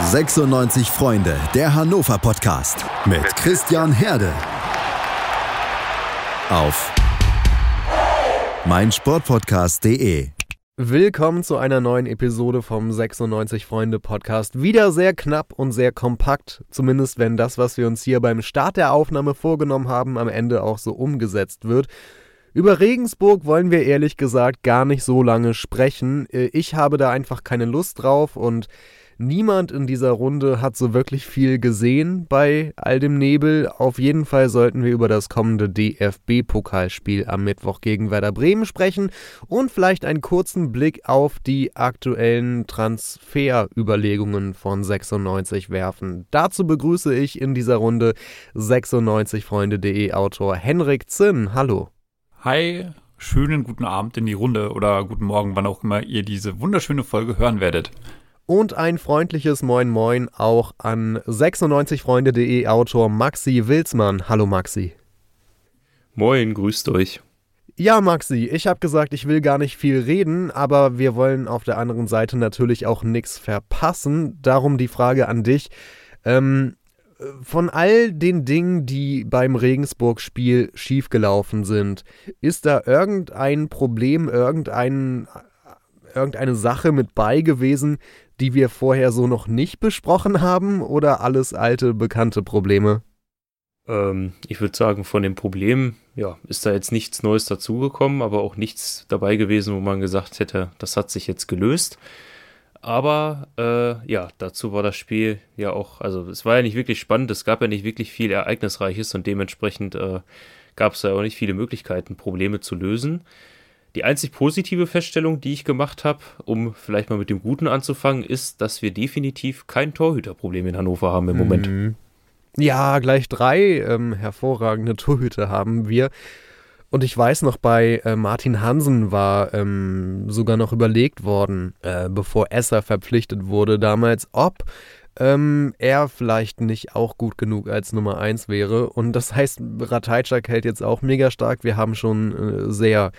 96 Freunde, der Hannover Podcast mit Christian Herde. Auf meinsportpodcast.de. Willkommen zu einer neuen Episode vom 96 Freunde Podcast. Wieder sehr knapp und sehr kompakt, zumindest wenn das, was wir uns hier beim Start der Aufnahme vorgenommen haben, am Ende auch so umgesetzt wird. Über Regensburg wollen wir ehrlich gesagt gar nicht so lange sprechen. Äh, ich habe da einfach keine Lust drauf und Niemand in dieser Runde hat so wirklich viel gesehen bei all dem Nebel. Auf jeden Fall sollten wir über das kommende DFB-Pokalspiel am Mittwoch gegen Werder Bremen sprechen und vielleicht einen kurzen Blick auf die aktuellen Transferüberlegungen von 96 werfen. Dazu begrüße ich in dieser Runde 96freunde.de Autor Henrik Zinn. Hallo. Hi, schönen guten Abend in die Runde oder guten Morgen, wann auch immer ihr diese wunderschöne Folge hören werdet. Und ein freundliches Moin Moin auch an 96freunde.de Autor Maxi Wilsmann. Hallo Maxi. Moin, grüßt euch. Ja, Maxi, ich habe gesagt, ich will gar nicht viel reden, aber wir wollen auf der anderen Seite natürlich auch nichts verpassen. Darum die Frage an dich. Ähm, von all den Dingen, die beim Regensburg-Spiel schiefgelaufen sind, ist da irgendein Problem, irgendein, irgendeine Sache mit bei gewesen, die wir vorher so noch nicht besprochen haben oder alles alte, bekannte Probleme? Ähm, ich würde sagen, von den Problemen, ja, ist da jetzt nichts Neues dazugekommen, aber auch nichts dabei gewesen, wo man gesagt hätte, das hat sich jetzt gelöst. Aber äh, ja, dazu war das Spiel ja auch, also es war ja nicht wirklich spannend, es gab ja nicht wirklich viel Ereignisreiches und dementsprechend äh, gab es ja auch nicht viele Möglichkeiten, Probleme zu lösen. Die einzig positive Feststellung, die ich gemacht habe, um vielleicht mal mit dem Guten anzufangen, ist, dass wir definitiv kein Torhüterproblem in Hannover haben im Moment. Mhm. Ja, gleich drei ähm, hervorragende Torhüter haben wir. Und ich weiß noch, bei äh, Martin Hansen war ähm, sogar noch überlegt worden, äh, bevor Esser verpflichtet wurde damals, ob ähm, er vielleicht nicht auch gut genug als Nummer 1 wäre. Und das heißt, Ratajczak hält jetzt auch mega stark. Wir haben schon äh, sehr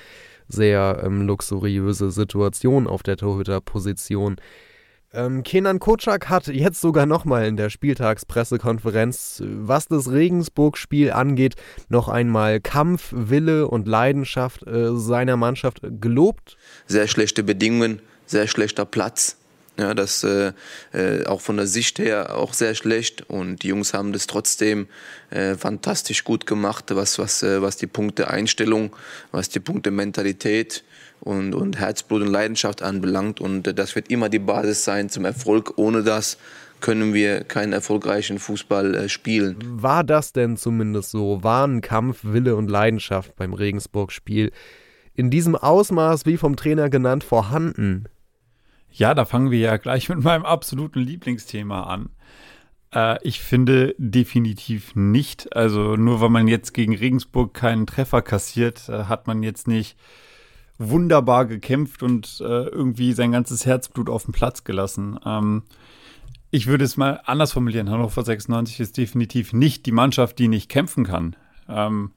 sehr ähm, luxuriöse Situation auf der Torhüterposition. Ähm, Kenan Kocak hat jetzt sogar nochmal in der Spieltagspressekonferenz, was das Regensburg-Spiel angeht, noch einmal Kampf, Wille und Leidenschaft äh, seiner Mannschaft gelobt. Sehr schlechte Bedingungen, sehr schlechter Platz. Ja, das äh, äh, auch von der Sicht her auch sehr schlecht und die Jungs haben das trotzdem äh, fantastisch gut gemacht, was was äh, was die Punkte Einstellung, was die Punkte Mentalität und und Herzblut und Leidenschaft anbelangt und äh, das wird immer die Basis sein zum Erfolg. Ohne das können wir keinen erfolgreichen Fußball äh, spielen. War das denn zumindest so? Waren Kampf, Wille und Leidenschaft beim Regensburg-Spiel in diesem Ausmaß wie vom Trainer genannt vorhanden? Ja, da fangen wir ja gleich mit meinem absoluten Lieblingsthema an. Äh, ich finde definitiv nicht. Also nur weil man jetzt gegen Regensburg keinen Treffer kassiert, äh, hat man jetzt nicht wunderbar gekämpft und äh, irgendwie sein ganzes Herzblut auf den Platz gelassen. Ähm, ich würde es mal anders formulieren. Hannover 96 ist definitiv nicht die Mannschaft, die nicht kämpfen kann. Ähm,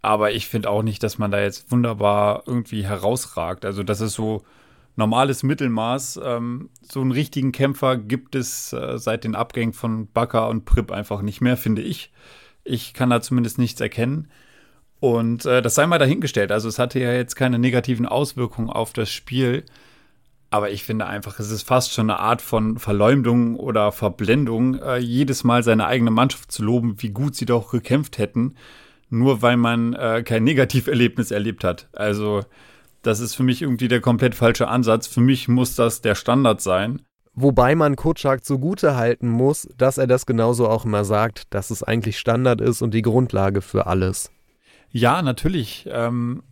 aber ich finde auch nicht, dass man da jetzt wunderbar irgendwie herausragt. Also das ist so normales Mittelmaß. Ähm, so einen richtigen Kämpfer gibt es äh, seit den Abgängen von Bakker und Pripp einfach nicht mehr, finde ich. Ich kann da zumindest nichts erkennen. Und äh, das sei mal dahingestellt. Also es hatte ja jetzt keine negativen Auswirkungen auf das Spiel. Aber ich finde einfach, es ist fast schon eine Art von Verleumdung oder Verblendung, äh, jedes Mal seine eigene Mannschaft zu loben, wie gut sie doch gekämpft hätten, nur weil man äh, kein Negativerlebnis erlebt hat. Also das ist für mich irgendwie der komplett falsche Ansatz. Für mich muss das der Standard sein. Wobei man Kutschak zugute halten muss, dass er das genauso auch immer sagt, dass es eigentlich Standard ist und die Grundlage für alles. Ja, natürlich. Ähm,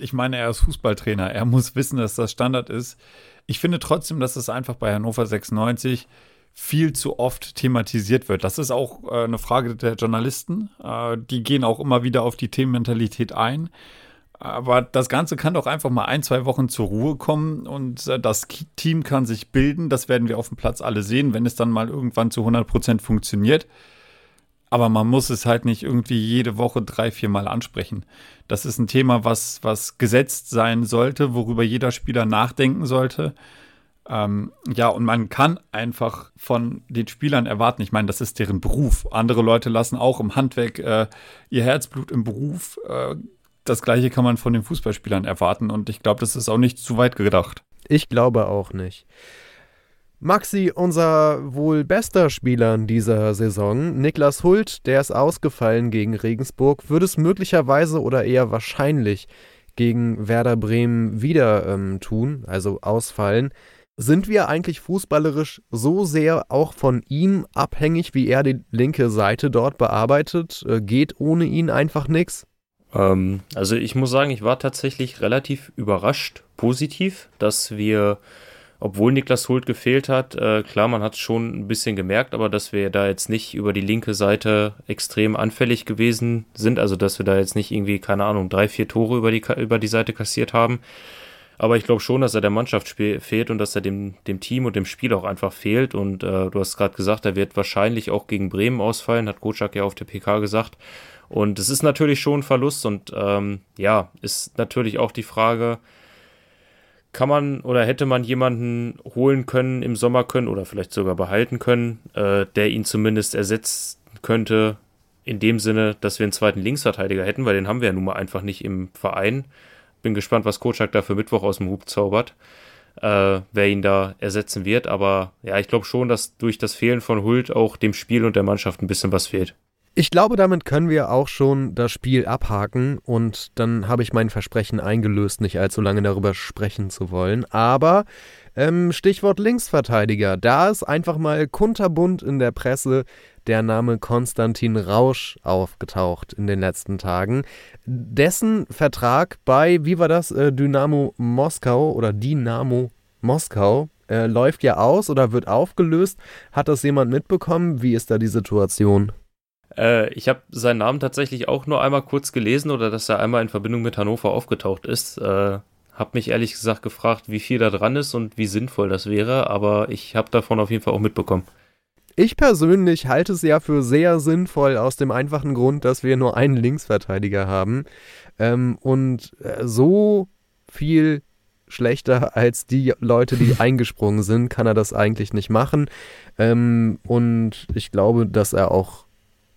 ich meine, er ist Fußballtrainer. Er muss wissen, dass das Standard ist. Ich finde trotzdem, dass es einfach bei Hannover 96 viel zu oft thematisiert wird. Das ist auch äh, eine Frage der Journalisten. Äh, die gehen auch immer wieder auf die Themenmentalität ein. Aber das Ganze kann doch einfach mal ein, zwei Wochen zur Ruhe kommen und äh, das Team kann sich bilden. Das werden wir auf dem Platz alle sehen, wenn es dann mal irgendwann zu 100 Prozent funktioniert. Aber man muss es halt nicht irgendwie jede Woche drei, vier Mal ansprechen. Das ist ein Thema, was, was gesetzt sein sollte, worüber jeder Spieler nachdenken sollte. Ähm, ja, und man kann einfach von den Spielern erwarten, ich meine, das ist deren Beruf. Andere Leute lassen auch im Handwerk äh, ihr Herzblut im Beruf. Äh, das gleiche kann man von den Fußballspielern erwarten und ich glaube, das ist auch nicht zu weit gedacht. Ich glaube auch nicht. Maxi, unser wohl bester Spieler in dieser Saison, Niklas Hult, der ist ausgefallen gegen Regensburg, würde es möglicherweise oder eher wahrscheinlich gegen Werder Bremen wieder ähm, tun, also ausfallen. Sind wir eigentlich fußballerisch so sehr auch von ihm abhängig, wie er die linke Seite dort bearbeitet? Äh, geht ohne ihn einfach nichts? Ähm, also ich muss sagen, ich war tatsächlich relativ überrascht, positiv, dass wir, obwohl Niklas Hult gefehlt hat, äh, klar, man hat es schon ein bisschen gemerkt, aber dass wir da jetzt nicht über die linke Seite extrem anfällig gewesen sind, also dass wir da jetzt nicht irgendwie, keine Ahnung, drei, vier Tore über die, über die Seite kassiert haben. Aber ich glaube schon, dass er der Mannschaft fehlt und dass er dem, dem Team und dem Spiel auch einfach fehlt. Und äh, du hast gerade gesagt, er wird wahrscheinlich auch gegen Bremen ausfallen, hat Kocak ja auf der PK gesagt. Und es ist natürlich schon ein Verlust und ähm, ja, ist natürlich auch die Frage, kann man oder hätte man jemanden holen können im Sommer können oder vielleicht sogar behalten können, äh, der ihn zumindest ersetzen könnte, in dem Sinne, dass wir einen zweiten Linksverteidiger hätten, weil den haben wir ja nun mal einfach nicht im Verein. Bin gespannt, was Kocak da für Mittwoch aus dem Hub zaubert, äh, wer ihn da ersetzen wird. Aber ja, ich glaube schon, dass durch das Fehlen von Hult auch dem Spiel und der Mannschaft ein bisschen was fehlt. Ich glaube, damit können wir auch schon das Spiel abhaken und dann habe ich mein Versprechen eingelöst, nicht allzu lange darüber sprechen zu wollen. Aber ähm, Stichwort Linksverteidiger, da ist einfach mal kunterbunt in der Presse der Name Konstantin Rausch aufgetaucht in den letzten Tagen. Dessen Vertrag bei, wie war das, äh, Dynamo Moskau oder Dynamo Moskau äh, läuft ja aus oder wird aufgelöst. Hat das jemand mitbekommen? Wie ist da die Situation? Äh, ich habe seinen Namen tatsächlich auch nur einmal kurz gelesen oder dass er einmal in Verbindung mit Hannover aufgetaucht ist. Äh, habe mich ehrlich gesagt gefragt, wie viel da dran ist und wie sinnvoll das wäre, aber ich habe davon auf jeden Fall auch mitbekommen. Ich persönlich halte es ja für sehr sinnvoll aus dem einfachen Grund, dass wir nur einen Linksverteidiger haben. Ähm, und äh, so viel schlechter als die Leute, die eingesprungen sind, kann er das eigentlich nicht machen. Ähm, und ich glaube, dass er auch,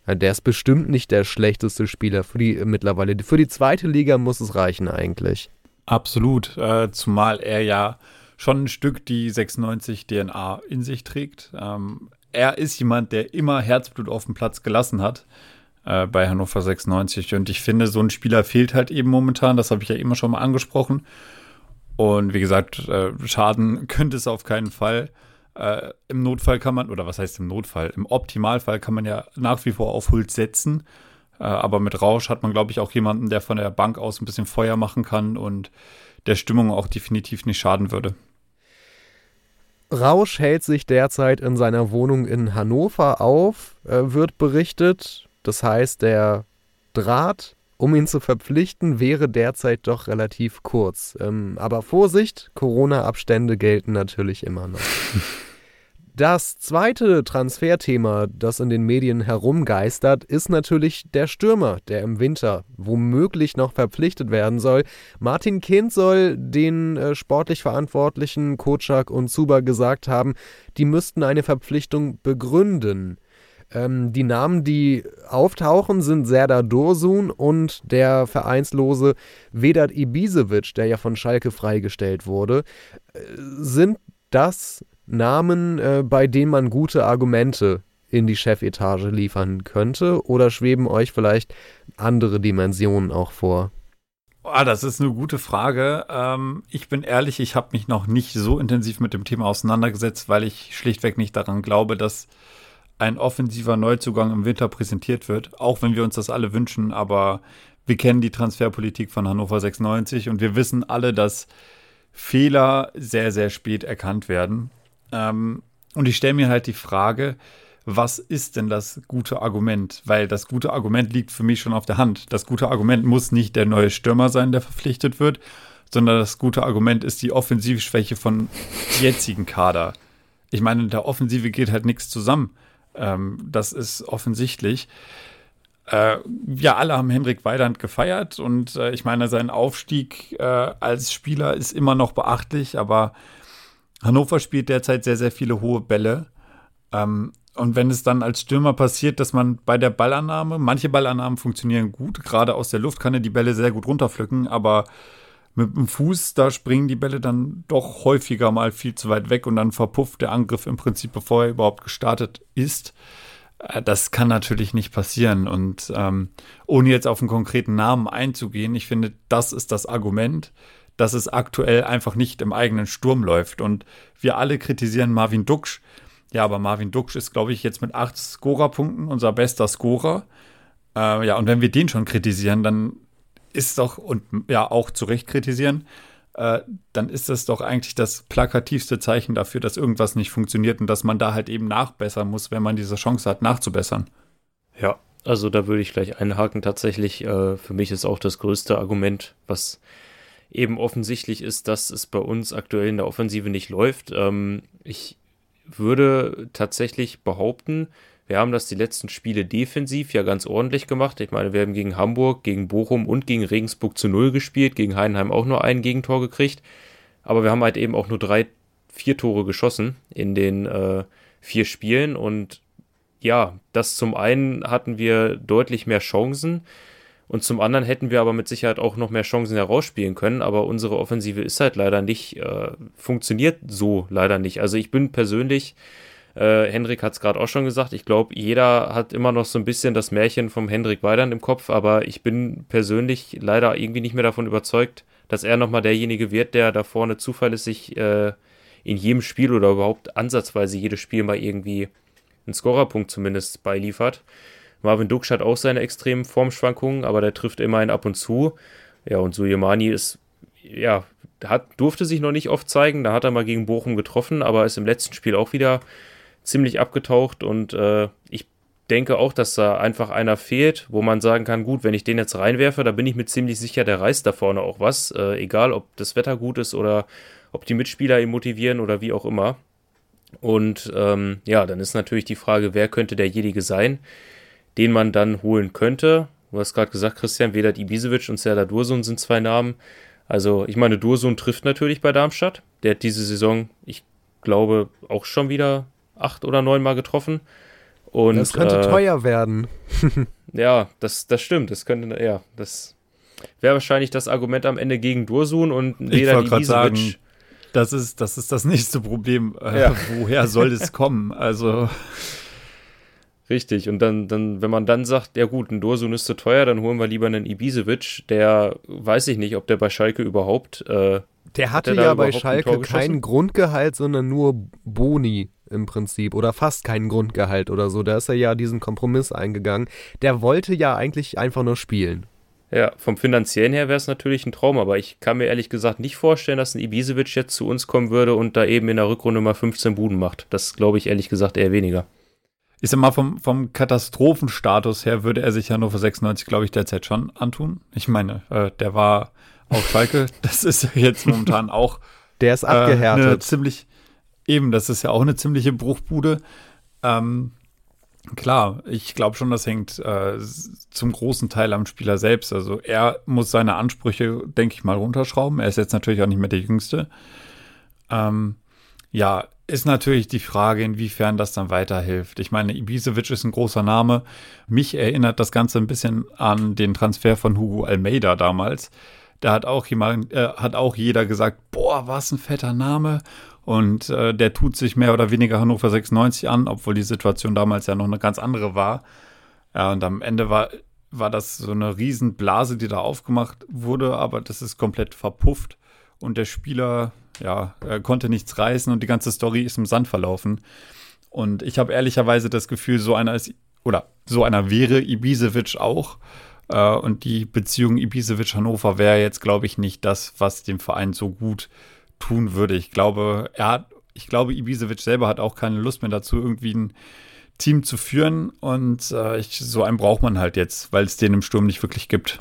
äh, der ist bestimmt nicht der schlechteste Spieler für die äh, mittlerweile. Für die zweite Liga muss es reichen eigentlich. Absolut, äh, zumal er ja schon ein Stück die 96 DNA in sich trägt. Ähm, er ist jemand, der immer Herzblut auf dem Platz gelassen hat äh, bei Hannover 96. Und ich finde, so ein Spieler fehlt halt eben momentan. Das habe ich ja immer schon mal angesprochen. Und wie gesagt, äh, Schaden könnte es auf keinen Fall. Äh, Im Notfall kann man, oder was heißt im Notfall? Im Optimalfall kann man ja nach wie vor auf Hult setzen. Äh, aber mit Rausch hat man, glaube ich, auch jemanden, der von der Bank aus ein bisschen Feuer machen kann und der Stimmung auch definitiv nicht schaden würde. Rausch hält sich derzeit in seiner Wohnung in Hannover auf, äh, wird berichtet. Das heißt, der Draht, um ihn zu verpflichten, wäre derzeit doch relativ kurz. Ähm, aber Vorsicht, Corona-Abstände gelten natürlich immer noch. Das zweite Transferthema, das in den Medien herumgeistert, ist natürlich der Stürmer, der im Winter womöglich noch verpflichtet werden soll. Martin Kind soll den äh, sportlich Verantwortlichen Kotschak und Zuba gesagt haben, die müssten eine Verpflichtung begründen. Ähm, die Namen, die auftauchen, sind Serdar Dursun und der Vereinslose Vedat Ibisevic, der ja von Schalke freigestellt wurde. Äh, sind das Namen, äh, bei denen man gute Argumente in die Chefetage liefern könnte? Oder schweben euch vielleicht andere Dimensionen auch vor? Ah, das ist eine gute Frage. Ähm, ich bin ehrlich, ich habe mich noch nicht so intensiv mit dem Thema auseinandergesetzt, weil ich schlichtweg nicht daran glaube, dass ein offensiver Neuzugang im Winter präsentiert wird, auch wenn wir uns das alle wünschen. Aber wir kennen die Transferpolitik von Hannover 96 und wir wissen alle, dass Fehler sehr, sehr spät erkannt werden. Ähm, und ich stelle mir halt die Frage, was ist denn das gute Argument? Weil das gute Argument liegt für mich schon auf der Hand. Das gute Argument muss nicht der neue Stürmer sein, der verpflichtet wird, sondern das gute Argument ist die Offensivschwäche von jetzigen Kader. Ich meine, in der Offensive geht halt nichts zusammen. Ähm, das ist offensichtlich. Äh, ja, alle haben Henrik Weidand gefeiert und äh, ich meine, sein Aufstieg äh, als Spieler ist immer noch beachtlich, aber Hannover spielt derzeit sehr, sehr viele hohe Bälle. Ähm, und wenn es dann als Stürmer passiert, dass man bei der Ballannahme, manche Ballannahmen funktionieren gut, gerade aus der Luft kann er die Bälle sehr gut runterpflücken, aber mit dem Fuß, da springen die Bälle dann doch häufiger mal viel zu weit weg und dann verpufft der Angriff im Prinzip, bevor er überhaupt gestartet ist. Äh, das kann natürlich nicht passieren. Und ähm, ohne jetzt auf einen konkreten Namen einzugehen, ich finde, das ist das Argument, dass es aktuell einfach nicht im eigenen Sturm läuft. Und wir alle kritisieren Marvin Duksch, ja, aber Marvin Duksch ist, glaube ich, jetzt mit acht Scorerpunkten unser bester Scorer. Äh, ja, und wenn wir den schon kritisieren, dann ist doch, und ja, auch zu Recht kritisieren, äh, dann ist das doch eigentlich das plakativste Zeichen dafür, dass irgendwas nicht funktioniert und dass man da halt eben nachbessern muss, wenn man diese Chance hat, nachzubessern. Ja, also da würde ich gleich einhaken. Tatsächlich, äh, für mich ist auch das größte Argument, was eben offensichtlich ist, dass es bei uns aktuell in der Offensive nicht läuft. Ähm, ich würde tatsächlich behaupten, wir haben das die letzten Spiele defensiv ja ganz ordentlich gemacht. Ich meine, wir haben gegen Hamburg, gegen Bochum und gegen Regensburg zu Null gespielt, gegen Heidenheim auch nur ein Gegentor gekriegt. Aber wir haben halt eben auch nur drei, vier Tore geschossen in den äh, vier Spielen. Und ja, das zum einen hatten wir deutlich mehr Chancen. Und zum anderen hätten wir aber mit Sicherheit auch noch mehr Chancen herausspielen können, aber unsere Offensive ist halt leider nicht, äh, funktioniert so leider nicht. Also ich bin persönlich, äh, Hendrik hat es gerade auch schon gesagt, ich glaube, jeder hat immer noch so ein bisschen das Märchen vom Hendrik Weidern im Kopf, aber ich bin persönlich leider irgendwie nicht mehr davon überzeugt, dass er nochmal derjenige wird, der da vorne zuverlässig äh, in jedem Spiel oder überhaupt ansatzweise jedes Spiel mal irgendwie einen Scorerpunkt zumindest beiliefert. Marvin Duksch hat auch seine extremen Formschwankungen, aber der trifft immerhin ab und zu. Ja, und Sujemani ist, ja, hat, durfte sich noch nicht oft zeigen. Da hat er mal gegen Bochum getroffen, aber ist im letzten Spiel auch wieder ziemlich abgetaucht. Und äh, ich denke auch, dass da einfach einer fehlt, wo man sagen kann, gut, wenn ich den jetzt reinwerfe, da bin ich mir ziemlich sicher, der reißt da vorne auch was. Äh, egal, ob das Wetter gut ist oder ob die Mitspieler ihn motivieren oder wie auch immer. Und ähm, ja, dann ist natürlich die Frage, wer könnte derjenige sein? Den man dann holen könnte. Du hast gerade gesagt, Christian, Vedat Ibisevic und Serdar Dursun sind zwei Namen. Also, ich meine, Dursun trifft natürlich bei Darmstadt. Der hat diese Saison, ich glaube, auch schon wieder acht oder neun Mal getroffen. Und, das könnte äh, teuer werden. ja, das, das stimmt. Das könnte, ja, das wäre wahrscheinlich das Argument am Ende gegen Dursun und Vedat Ibisevic. Sagen, das ist, das ist das nächste Problem. Äh, ja. Woher soll es kommen? Also. Richtig, und dann, dann, wenn man dann sagt, ja gut, ein Dorsun ist zu teuer, dann holen wir lieber einen Ibisevic, der weiß ich nicht, ob der bei Schalke überhaupt. Äh, der hatte ja bei Schalke kein Grundgehalt, sondern nur Boni im Prinzip oder fast kein Grundgehalt oder so. Da ist er ja diesen Kompromiss eingegangen. Der wollte ja eigentlich einfach nur spielen. Ja, vom finanziellen her wäre es natürlich ein Traum, aber ich kann mir ehrlich gesagt nicht vorstellen, dass ein Ibisevic jetzt zu uns kommen würde und da eben in der Rückrunde mal 15 Buden macht. Das glaube ich ehrlich gesagt eher weniger ich sag mal, vom, vom Katastrophenstatus her würde er sich Hannover 96, glaube ich, derzeit schon antun. Ich meine, äh, der war auf Schalke, das ist jetzt momentan auch. Der ist abgehärtet. Äh, ziemlich, eben, das ist ja auch eine ziemliche Bruchbude. Ähm, klar, ich glaube schon, das hängt äh, zum großen Teil am Spieler selbst. Also er muss seine Ansprüche, denke ich mal, runterschrauben. Er ist jetzt natürlich auch nicht mehr der Jüngste. Ähm, ja, ist natürlich die Frage, inwiefern das dann weiterhilft. Ich meine, Ibisevic ist ein großer Name. Mich erinnert das Ganze ein bisschen an den Transfer von Hugo Almeida damals. Da hat auch jemand, äh, hat auch jeder gesagt, boah, was ein fetter Name. Und äh, der tut sich mehr oder weniger Hannover 96 an, obwohl die Situation damals ja noch eine ganz andere war. Ja, und am Ende war, war das so eine Riesenblase, die da aufgemacht wurde, aber das ist komplett verpufft. Und der Spieler ja, konnte nichts reißen und die ganze Story ist im Sand verlaufen. Und ich habe ehrlicherweise das Gefühl, so einer ist, oder so einer wäre Ibisevic auch. Äh, und die Beziehung Ibisevic-Hannover wäre jetzt, glaube ich, nicht das, was dem Verein so gut tun würde. Ich glaube, er hat, ich glaube, Ibisevic selber hat auch keine Lust mehr dazu, irgendwie ein Team zu führen. Und äh, ich, so einen braucht man halt jetzt, weil es den im Sturm nicht wirklich gibt.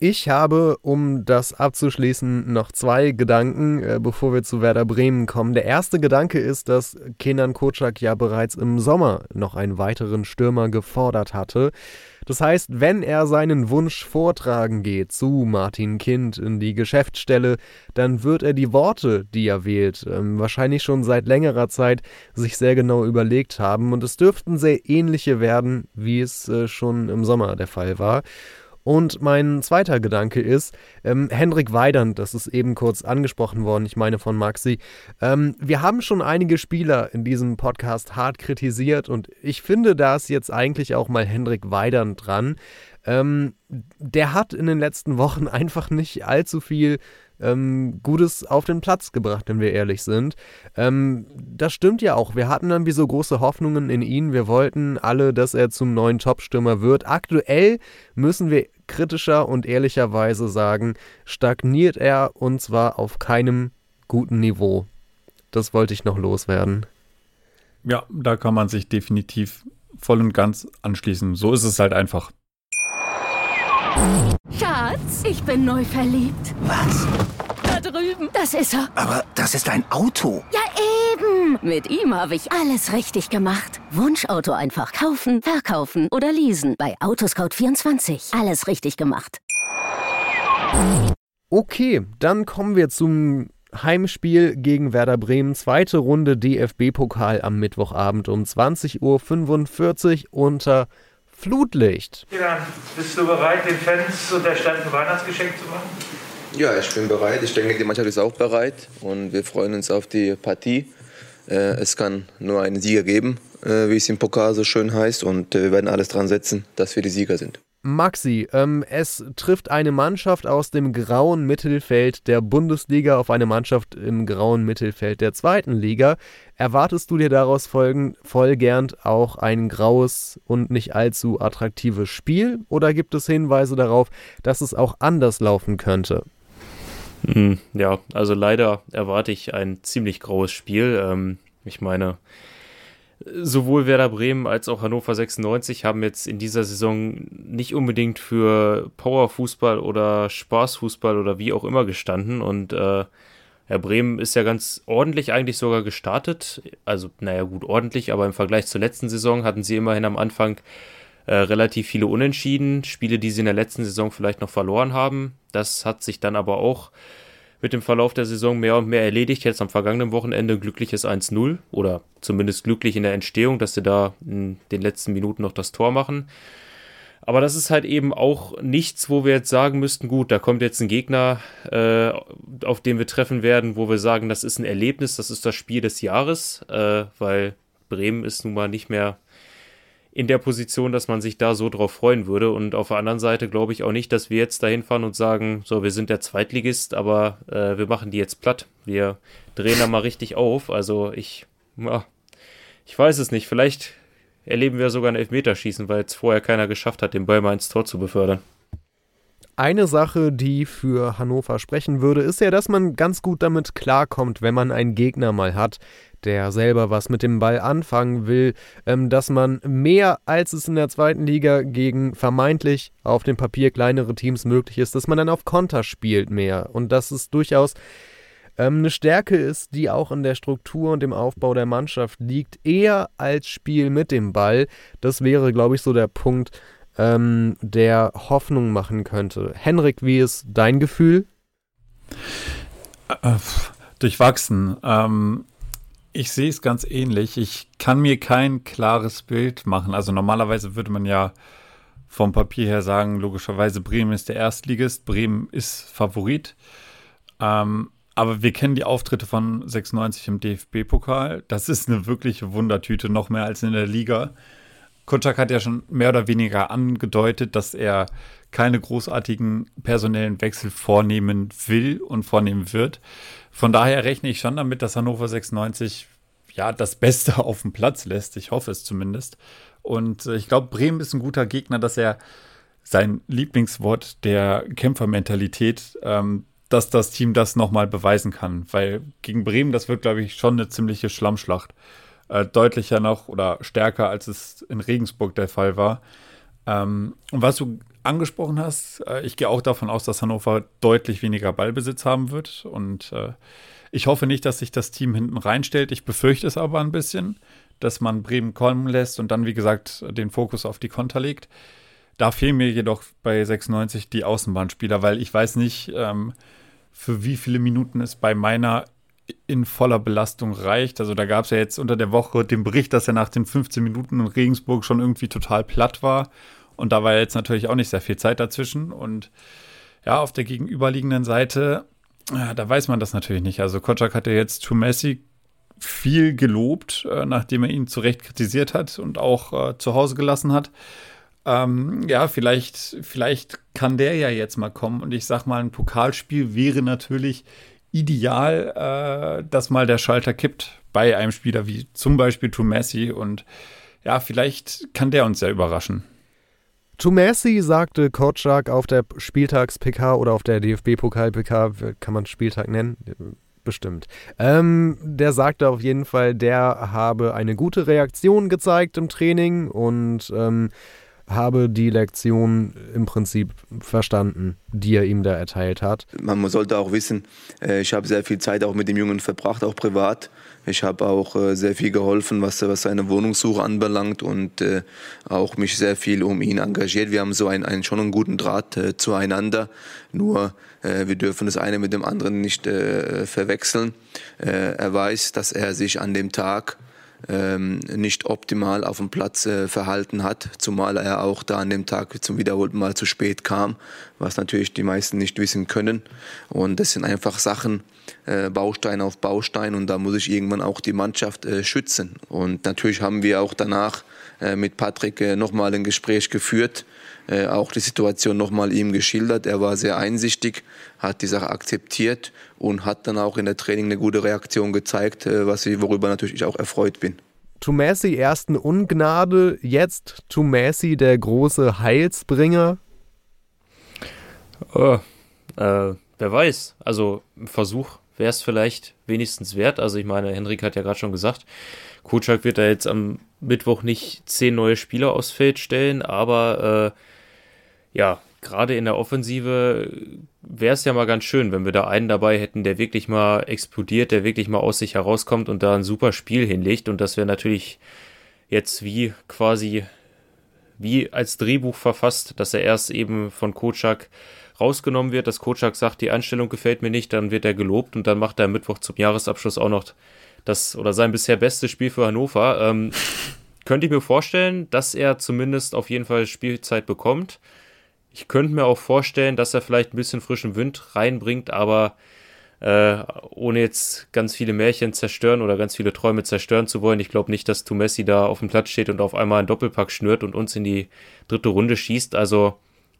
Ich habe, um das abzuschließen, noch zwei Gedanken, äh, bevor wir zu Werder Bremen kommen. Der erste Gedanke ist, dass Kenan Kocak ja bereits im Sommer noch einen weiteren Stürmer gefordert hatte. Das heißt, wenn er seinen Wunsch vortragen geht zu Martin Kind in die Geschäftsstelle, dann wird er die Worte, die er wählt, ähm, wahrscheinlich schon seit längerer Zeit sich sehr genau überlegt haben und es dürften sehr ähnliche werden, wie es äh, schon im Sommer der Fall war. Und mein zweiter Gedanke ist, ähm, Hendrik Weidand, das ist eben kurz angesprochen worden, ich meine von Maxi. Ähm, wir haben schon einige Spieler in diesem Podcast hart kritisiert und ich finde, da ist jetzt eigentlich auch mal Hendrik Weidand dran. Ähm, der hat in den letzten Wochen einfach nicht allzu viel ähm, Gutes auf den Platz gebracht, wenn wir ehrlich sind. Ähm, das stimmt ja auch. Wir hatten irgendwie so große Hoffnungen in ihn. Wir wollten alle, dass er zum neuen Topstürmer wird. Aktuell müssen wir kritischer und ehrlicherweise sagen, stagniert er und zwar auf keinem guten Niveau. Das wollte ich noch loswerden. Ja, da kann man sich definitiv voll und ganz anschließen. So ist es halt einfach. Schatz, ich bin neu verliebt. Was? Da drüben. Das ist er. Aber das ist ein Auto. Ja, eben. Mit ihm habe ich alles richtig gemacht. Wunschauto einfach kaufen, verkaufen oder leasen. Bei Autoscout24. Alles richtig gemacht. Okay, dann kommen wir zum Heimspiel gegen Werder Bremen. Zweite Runde DFB-Pokal am Mittwochabend um 20.45 Uhr unter Flutlicht. Kiran, bist du bereit, den Fans und der Stadt ein Weihnachtsgeschenk zu machen? Ja, ich bin bereit. Ich denke, die Mannschaft ist auch bereit und wir freuen uns auf die Partie. Äh, es kann nur einen Sieger geben, äh, wie es im Pokal so schön heißt, und äh, wir werden alles dran setzen, dass wir die Sieger sind. Maxi, ähm, es trifft eine Mannschaft aus dem grauen Mittelfeld der Bundesliga auf eine Mannschaft im grauen Mittelfeld der zweiten Liga. Erwartest du dir daraus folgen, folgernd auch ein graues und nicht allzu attraktives Spiel oder gibt es Hinweise darauf, dass es auch anders laufen könnte? Hm, ja, also leider erwarte ich ein ziemlich graues Spiel. Ähm, ich meine, sowohl Werder Bremen als auch Hannover 96 haben jetzt in dieser Saison nicht unbedingt für Powerfußball oder Spaßfußball oder wie auch immer gestanden. Und äh, Herr Bremen ist ja ganz ordentlich eigentlich sogar gestartet. Also, naja, gut, ordentlich, aber im Vergleich zur letzten Saison hatten sie immerhin am Anfang äh, relativ viele Unentschieden. Spiele, die sie in der letzten Saison vielleicht noch verloren haben. Das hat sich dann aber auch mit dem Verlauf der Saison mehr und mehr erledigt. Jetzt am vergangenen Wochenende glückliches 1-0 oder zumindest glücklich in der Entstehung, dass sie da in den letzten Minuten noch das Tor machen. Aber das ist halt eben auch nichts, wo wir jetzt sagen müssten, gut, da kommt jetzt ein Gegner, äh, auf den wir treffen werden, wo wir sagen, das ist ein Erlebnis, das ist das Spiel des Jahres, äh, weil Bremen ist nun mal nicht mehr in der Position, dass man sich da so drauf freuen würde. Und auf der anderen Seite glaube ich auch nicht, dass wir jetzt dahin fahren und sagen, so, wir sind der Zweitligist, aber äh, wir machen die jetzt platt. Wir drehen da mal richtig auf. Also ich, ja, ich weiß es nicht. Vielleicht erleben wir sogar ein Elfmeterschießen, weil jetzt vorher keiner geschafft hat, den mal ins Tor zu befördern. Eine Sache, die für Hannover sprechen würde, ist ja, dass man ganz gut damit klarkommt, wenn man einen Gegner mal hat, der selber was mit dem Ball anfangen will, ähm, dass man mehr als es in der zweiten Liga gegen vermeintlich auf dem Papier kleinere Teams möglich ist, dass man dann auf Konter spielt mehr und dass es durchaus ähm, eine Stärke ist, die auch in der Struktur und dem Aufbau der Mannschaft liegt, eher als Spiel mit dem Ball. Das wäre, glaube ich, so der Punkt, ähm, der Hoffnung machen könnte. Henrik, wie ist dein Gefühl? Äh, durchwachsen. Ähm, ich sehe es ganz ähnlich. Ich kann mir kein klares Bild machen. Also normalerweise würde man ja vom Papier her sagen, logischerweise Bremen ist der Erstligist, Bremen ist Favorit. Ähm, aber wir kennen die Auftritte von 96 im DFB-Pokal. Das ist eine wirkliche Wundertüte, noch mehr als in der Liga. Kutschak hat ja schon mehr oder weniger angedeutet, dass er keine großartigen personellen Wechsel vornehmen will und vornehmen wird. Von daher rechne ich schon damit, dass Hannover 96 ja das Beste auf dem Platz lässt. Ich hoffe es zumindest. Und äh, ich glaube, Bremen ist ein guter Gegner, dass er sein Lieblingswort der Kämpfermentalität, ähm, dass das Team das nochmal beweisen kann. Weil gegen Bremen, das wird, glaube ich, schon eine ziemliche Schlammschlacht. Äh, deutlicher noch oder stärker, als es in Regensburg der Fall war. Ähm, und was du angesprochen hast, äh, ich gehe auch davon aus, dass Hannover deutlich weniger Ballbesitz haben wird. Und äh, ich hoffe nicht, dass sich das Team hinten reinstellt. Ich befürchte es aber ein bisschen, dass man Bremen kommen lässt und dann, wie gesagt, den Fokus auf die Konter legt. Da fehlen mir jedoch bei 96 die Außenbahnspieler, weil ich weiß nicht, ähm, für wie viele Minuten es bei meiner in voller Belastung reicht. Also da gab es ja jetzt unter der Woche den Bericht, dass er nach den 15 Minuten in Regensburg schon irgendwie total platt war. Und da war jetzt natürlich auch nicht sehr viel Zeit dazwischen. Und ja, auf der gegenüberliegenden Seite, ja, da weiß man das natürlich nicht. Also Kotschak hat ja jetzt Too Messi viel gelobt, äh, nachdem er ihn zu Recht kritisiert hat und auch äh, zu Hause gelassen hat. Ähm, ja, vielleicht, vielleicht kann der ja jetzt mal kommen. Und ich sag mal, ein Pokalspiel wäre natürlich ideal, äh, dass mal der Schalter kippt bei einem Spieler wie zum Beispiel Messi. Und ja, vielleicht kann der uns ja überraschen. Messi sagte Kotschak auf der Spieltags-PK oder auf der DFB-Pokal-PK, kann man Spieltag nennen? Bestimmt. Ähm, der sagte auf jeden Fall, der habe eine gute Reaktion gezeigt im Training und ähm, habe die Lektion im Prinzip verstanden, die er ihm da erteilt hat. Man sollte auch wissen, äh, ich habe sehr viel Zeit auch mit dem Jungen verbracht, auch privat. Ich habe auch äh, sehr viel geholfen, was, was seine Wohnungssuche anbelangt und äh, auch mich sehr viel um ihn engagiert. Wir haben so einen, einen schon einen guten Draht zueinander. Nur wir dürfen das eine mit dem anderen nicht verwechseln. er weiß, dass er sich an dem Tag ähm, nicht optimal auf dem Platz äh, verhalten hat, zumal er auch da an dem Tag zum wiederholten Mal zu spät kam, was natürlich die meisten nicht wissen können. Und das sind einfach Sachen, äh, Baustein auf Baustein und da muss ich irgendwann auch die Mannschaft äh, schützen. Und natürlich haben wir auch danach äh, mit Patrick äh, nochmal ein Gespräch geführt, äh, auch die Situation nochmal ihm geschildert. Er war sehr einsichtig, hat die Sache akzeptiert und hat dann auch in der Training eine gute Reaktion gezeigt, äh, was ich, worüber natürlich ich auch erfreut bin. Tumasi ersten Ungnade, jetzt Tumasi der große Heilsbringer? Oh, äh, wer weiß. Also ein Versuch wäre es vielleicht wenigstens wert. Also ich meine, Henrik hat ja gerade schon gesagt, Kutschak wird da jetzt am Mittwoch nicht zehn neue Spieler aufs Feld stellen, aber äh, ja, gerade in der Offensive wäre es ja mal ganz schön, wenn wir da einen dabei hätten, der wirklich mal explodiert, der wirklich mal aus sich herauskommt und da ein super Spiel hinlegt. Und das wäre natürlich jetzt wie quasi wie als Drehbuch verfasst, dass er erst eben von Kocak rausgenommen wird, dass Kocak sagt, die Einstellung gefällt mir nicht, dann wird er gelobt und dann macht er am Mittwoch zum Jahresabschluss auch noch das oder sein bisher bestes Spiel für Hannover. Ähm, könnte ich mir vorstellen, dass er zumindest auf jeden Fall Spielzeit bekommt. Ich könnte mir auch vorstellen, dass er vielleicht ein bisschen frischen Wind reinbringt, aber äh, ohne jetzt ganz viele Märchen zerstören oder ganz viele Träume zerstören zu wollen. Ich glaube nicht, dass Tumessi da auf dem Platz steht und auf einmal einen Doppelpack schnürt und uns in die dritte Runde schießt. Also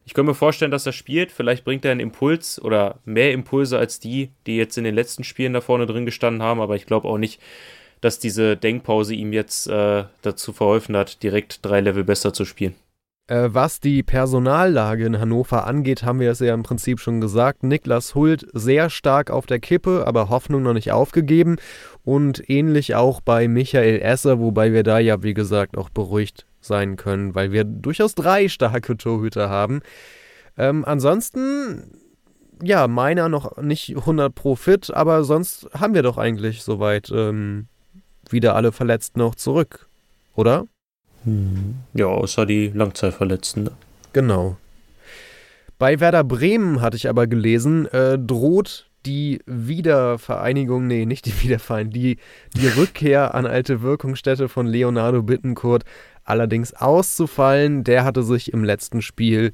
ich könnte mir vorstellen, dass er spielt. Vielleicht bringt er einen Impuls oder mehr Impulse als die, die jetzt in den letzten Spielen da vorne drin gestanden haben. Aber ich glaube auch nicht, dass diese Denkpause ihm jetzt äh, dazu verholfen hat, direkt drei Level besser zu spielen. Äh, was die Personallage in Hannover angeht, haben wir es ja im Prinzip schon gesagt. Niklas Hult sehr stark auf der Kippe, aber Hoffnung noch nicht aufgegeben. Und ähnlich auch bei Michael Esser, wobei wir da ja, wie gesagt, auch beruhigt sein können, weil wir durchaus drei starke Torhüter haben. Ähm, ansonsten, ja, meiner noch nicht 100 pro fit, aber sonst haben wir doch eigentlich soweit ähm, wieder alle Verletzten noch zurück, oder? Ja, außer die Langzeitverletzten. Ne? Genau. Bei Werder Bremen hatte ich aber gelesen, äh, droht die Wiedervereinigung, nee, nicht die Wiedervereinigung, die, die Rückkehr an alte Wirkungsstätte von Leonardo Bittencourt allerdings auszufallen. Der hatte sich im letzten Spiel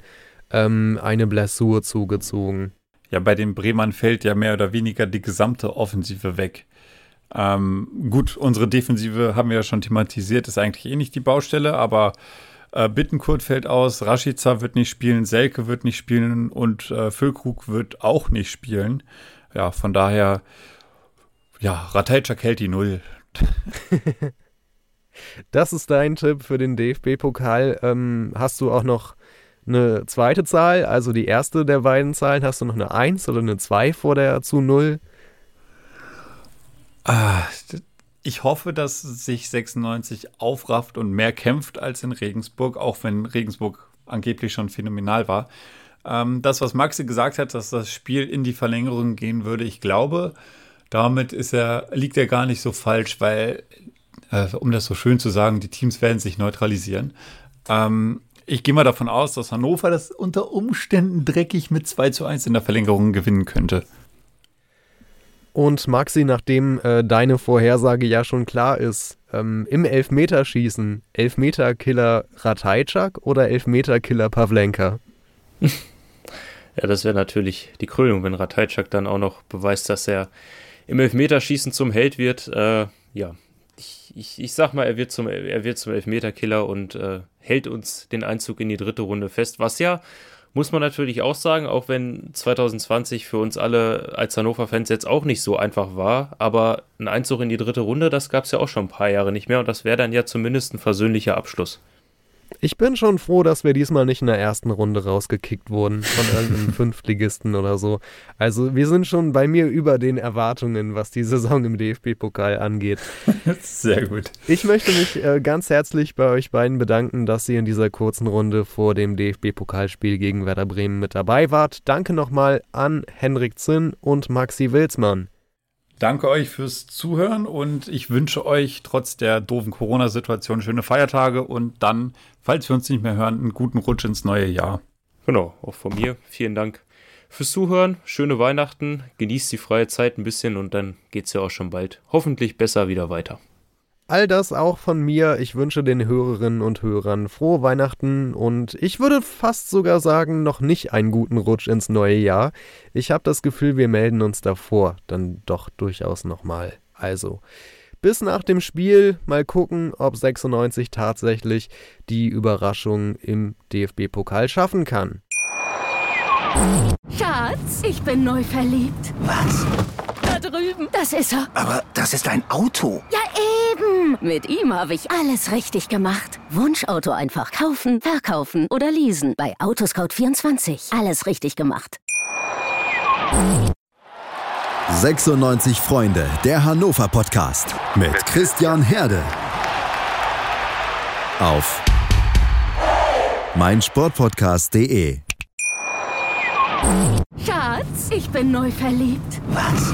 ähm, eine Blessur zugezogen. Ja, bei den Bremern fällt ja mehr oder weniger die gesamte Offensive weg. Ähm, gut, unsere Defensive haben wir ja schon thematisiert, ist eigentlich eh nicht die Baustelle, aber äh, Bittenkurt fällt aus, Rashica wird nicht spielen, Selke wird nicht spielen und äh, Füllkrug wird auch nicht spielen. Ja, von daher, ja, Ratajczak hält die Null. das ist dein Tipp für den DFB-Pokal. Ähm, hast du auch noch eine zweite Zahl, also die erste der beiden Zahlen? Hast du noch eine 1 oder eine 2 vor der zu 0? Ah, ich hoffe, dass sich 96 aufrafft und mehr kämpft als in Regensburg, auch wenn Regensburg angeblich schon phänomenal war. Ähm, das, was Maxi gesagt hat, dass das Spiel in die Verlängerung gehen würde, ich glaube, damit ist er, liegt er gar nicht so falsch, weil, äh, um das so schön zu sagen, die Teams werden sich neutralisieren. Ähm, ich gehe mal davon aus, dass Hannover das unter Umständen dreckig mit 2 zu 1 in der Verlängerung gewinnen könnte. Und Maxi, nachdem äh, deine Vorhersage ja schon klar ist, ähm, im Elfmeterschießen Elfmeterkiller Ratajczak oder Elfmeterkiller Pavlenka? ja, das wäre natürlich die Krönung, wenn Ratajczak dann auch noch beweist, dass er im Elfmeterschießen zum Held wird. Äh, ja, ich, ich, ich sag mal, er wird zum, er wird zum Elfmeterkiller und äh, hält uns den Einzug in die dritte Runde fest, was ja muss man natürlich auch sagen, auch wenn 2020 für uns alle als Hannover-Fans jetzt auch nicht so einfach war, aber ein Einzug in die dritte Runde, das gab es ja auch schon ein paar Jahre nicht mehr und das wäre dann ja zumindest ein versöhnlicher Abschluss. Ich bin schon froh, dass wir diesmal nicht in der ersten Runde rausgekickt wurden von irgendeinem Fünftligisten oder so. Also wir sind schon bei mir über den Erwartungen, was die Saison im DFB-Pokal angeht. Sehr gut. Ich möchte mich äh, ganz herzlich bei euch beiden bedanken, dass ihr in dieser kurzen Runde vor dem DFB-Pokalspiel gegen Werder Bremen mit dabei wart. Danke nochmal an Henrik Zinn und Maxi Wilsmann. Danke euch fürs Zuhören und ich wünsche euch trotz der doofen Corona-Situation schöne Feiertage und dann, falls wir uns nicht mehr hören, einen guten Rutsch ins neue Jahr. Genau, auch von mir. Vielen Dank fürs Zuhören. Schöne Weihnachten. Genießt die freie Zeit ein bisschen und dann geht es ja auch schon bald hoffentlich besser wieder weiter. All das auch von mir. Ich wünsche den Hörerinnen und Hörern frohe Weihnachten und ich würde fast sogar sagen, noch nicht einen guten Rutsch ins neue Jahr. Ich habe das Gefühl, wir melden uns davor dann doch durchaus nochmal. Also, bis nach dem Spiel mal gucken, ob 96 tatsächlich die Überraschung im DFB-Pokal schaffen kann. Schatz, ich bin neu verliebt. Was? Da drüben. Das ist er. Aber das ist ein Auto. Ja, eben. Mit ihm habe ich alles richtig gemacht. Wunschauto einfach kaufen, verkaufen oder leasen. Bei Autoscout24. Alles richtig gemacht. 96 Freunde, der Hannover Podcast. Mit Christian Herde. Auf meinsportpodcast.de. Schatz, ich bin neu verliebt. Was?